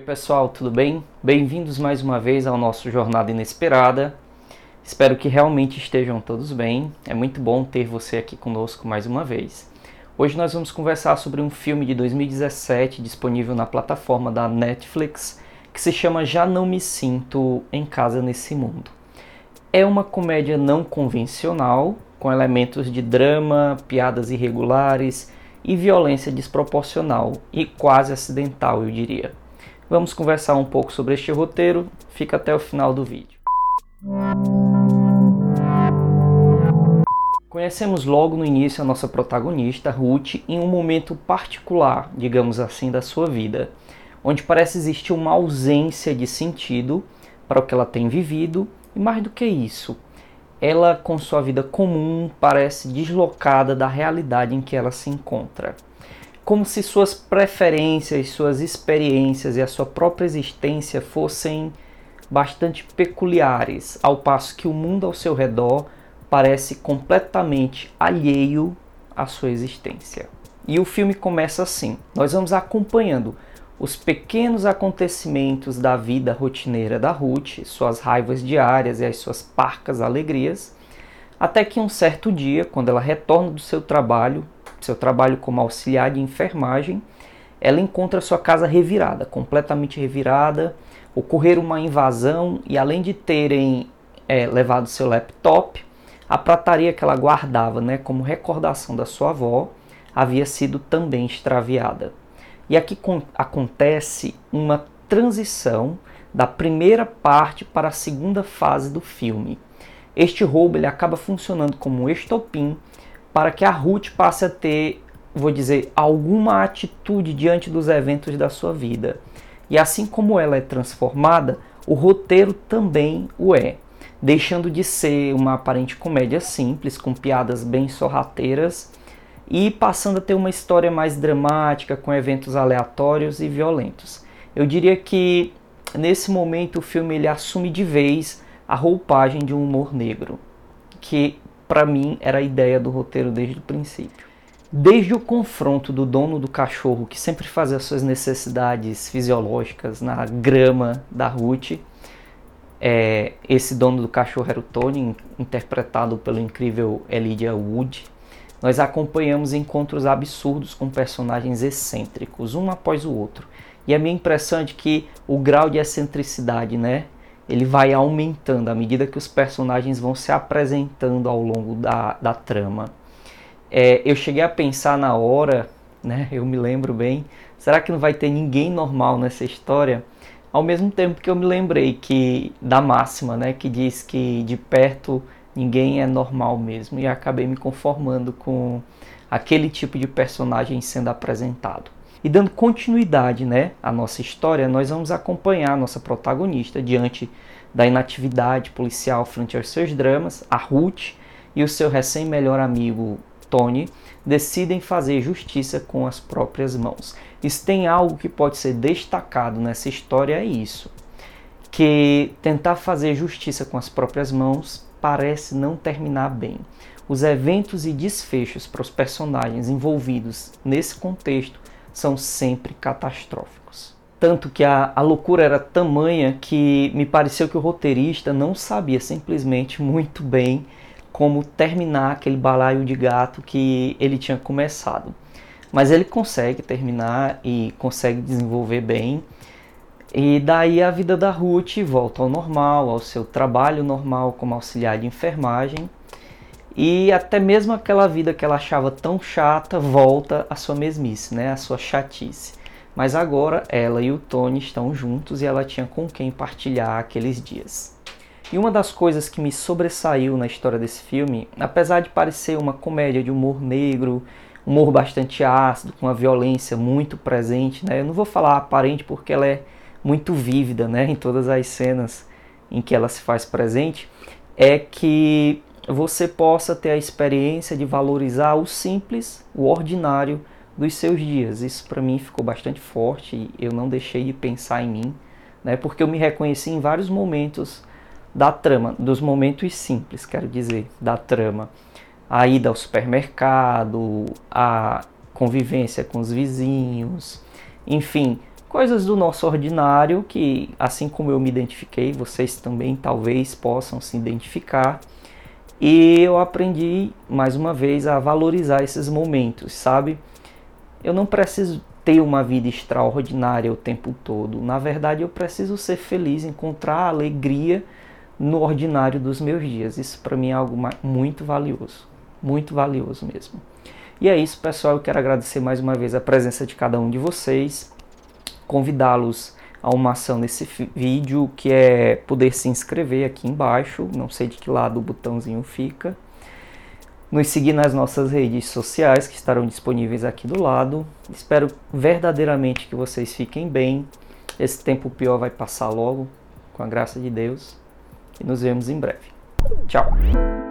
Oi pessoal, tudo bem? Bem-vindos mais uma vez ao nosso Jornada Inesperada. Espero que realmente estejam todos bem. É muito bom ter você aqui conosco mais uma vez. Hoje nós vamos conversar sobre um filme de 2017 disponível na plataforma da Netflix que se chama Já Não Me Sinto em Casa Nesse Mundo. É uma comédia não convencional, com elementos de drama, piadas irregulares e violência desproporcional e quase acidental, eu diria. Vamos conversar um pouco sobre este roteiro, fica até o final do vídeo. Conhecemos logo no início a nossa protagonista, Ruth, em um momento particular, digamos assim, da sua vida, onde parece existir uma ausência de sentido para o que ela tem vivido, e mais do que isso, ela, com sua vida comum, parece deslocada da realidade em que ela se encontra. Como se suas preferências, suas experiências e a sua própria existência fossem bastante peculiares, ao passo que o mundo ao seu redor parece completamente alheio à sua existência. E o filme começa assim: nós vamos acompanhando os pequenos acontecimentos da vida rotineira da Ruth, suas raivas diárias e as suas parcas alegrias, até que um certo dia, quando ela retorna do seu trabalho, seu trabalho como auxiliar de enfermagem, ela encontra sua casa revirada, completamente revirada. Ocorrer uma invasão e além de terem é, levado seu laptop, a prataria que ela guardava, né, como recordação da sua avó, havia sido também extraviada. E aqui acontece uma transição da primeira parte para a segunda fase do filme. Este roubo ele acaba funcionando como um estopim para que a Ruth passe a ter, vou dizer, alguma atitude diante dos eventos da sua vida. E assim como ela é transformada, o roteiro também o é, deixando de ser uma aparente comédia simples, com piadas bem sorrateiras e passando a ter uma história mais dramática, com eventos aleatórios e violentos. Eu diria que nesse momento o filme ele assume de vez a roupagem de um humor negro, que para mim era a ideia do roteiro desde o princípio. Desde o confronto do dono do cachorro, que sempre fazia suas necessidades fisiológicas na grama da Ruth, é, esse dono do cachorro era o Tony, interpretado pelo incrível Elijah Wood, nós acompanhamos encontros absurdos com personagens excêntricos, um após o outro. E a minha impressão é de que o grau de excentricidade, né, ele vai aumentando à medida que os personagens vão se apresentando ao longo da, da trama. É, eu cheguei a pensar na hora, né, eu me lembro bem, será que não vai ter ninguém normal nessa história? Ao mesmo tempo que eu me lembrei que da máxima, né, que diz que de perto ninguém é normal mesmo e acabei me conformando com aquele tipo de personagem sendo apresentado. E dando continuidade né, à nossa história, nós vamos acompanhar a nossa protagonista diante da inatividade policial frente aos seus dramas, a Ruth e o seu recém-melhor amigo Tony decidem fazer justiça com as próprias mãos. Se tem algo que pode ser destacado nessa história é isso, que tentar fazer justiça com as próprias mãos parece não terminar bem. Os eventos e desfechos para os personagens envolvidos nesse contexto são sempre catastróficos. Tanto que a, a loucura era tamanha que me pareceu que o roteirista não sabia simplesmente muito bem como terminar aquele balaio de gato que ele tinha começado. Mas ele consegue terminar e consegue desenvolver bem e daí a vida da Ruth volta ao normal, ao seu trabalho normal como auxiliar de enfermagem. E até mesmo aquela vida que ela achava tão chata volta à sua mesmice, né? à sua chatice. Mas agora ela e o Tony estão juntos e ela tinha com quem partilhar aqueles dias. E uma das coisas que me sobressaiu na história desse filme, apesar de parecer uma comédia de humor negro, humor bastante ácido, com uma violência muito presente, né? Eu não vou falar aparente porque ela é muito vívida né, em todas as cenas em que ela se faz presente, é que você possa ter a experiência de valorizar o simples, o ordinário dos seus dias. Isso para mim ficou bastante forte eu não deixei de pensar em mim, né, porque eu me reconheci em vários momentos da trama, dos momentos simples, quero dizer, da trama. A ida ao supermercado, a convivência com os vizinhos, enfim, coisas do nosso ordinário que, assim como eu me identifiquei, vocês também talvez possam se identificar. E eu aprendi mais uma vez a valorizar esses momentos, sabe? Eu não preciso ter uma vida extraordinária o tempo todo. Na verdade, eu preciso ser feliz, encontrar alegria no ordinário dos meus dias. Isso para mim é algo muito valioso, muito valioso mesmo. E é isso, pessoal. Eu quero agradecer mais uma vez a presença de cada um de vocês convidá-los a uma ação nesse vídeo, que é poder se inscrever aqui embaixo, não sei de que lado o botãozinho fica. Nos seguir nas nossas redes sociais, que estarão disponíveis aqui do lado. Espero verdadeiramente que vocês fiquem bem. Esse tempo pior vai passar logo, com a graça de Deus. E nos vemos em breve. Tchau!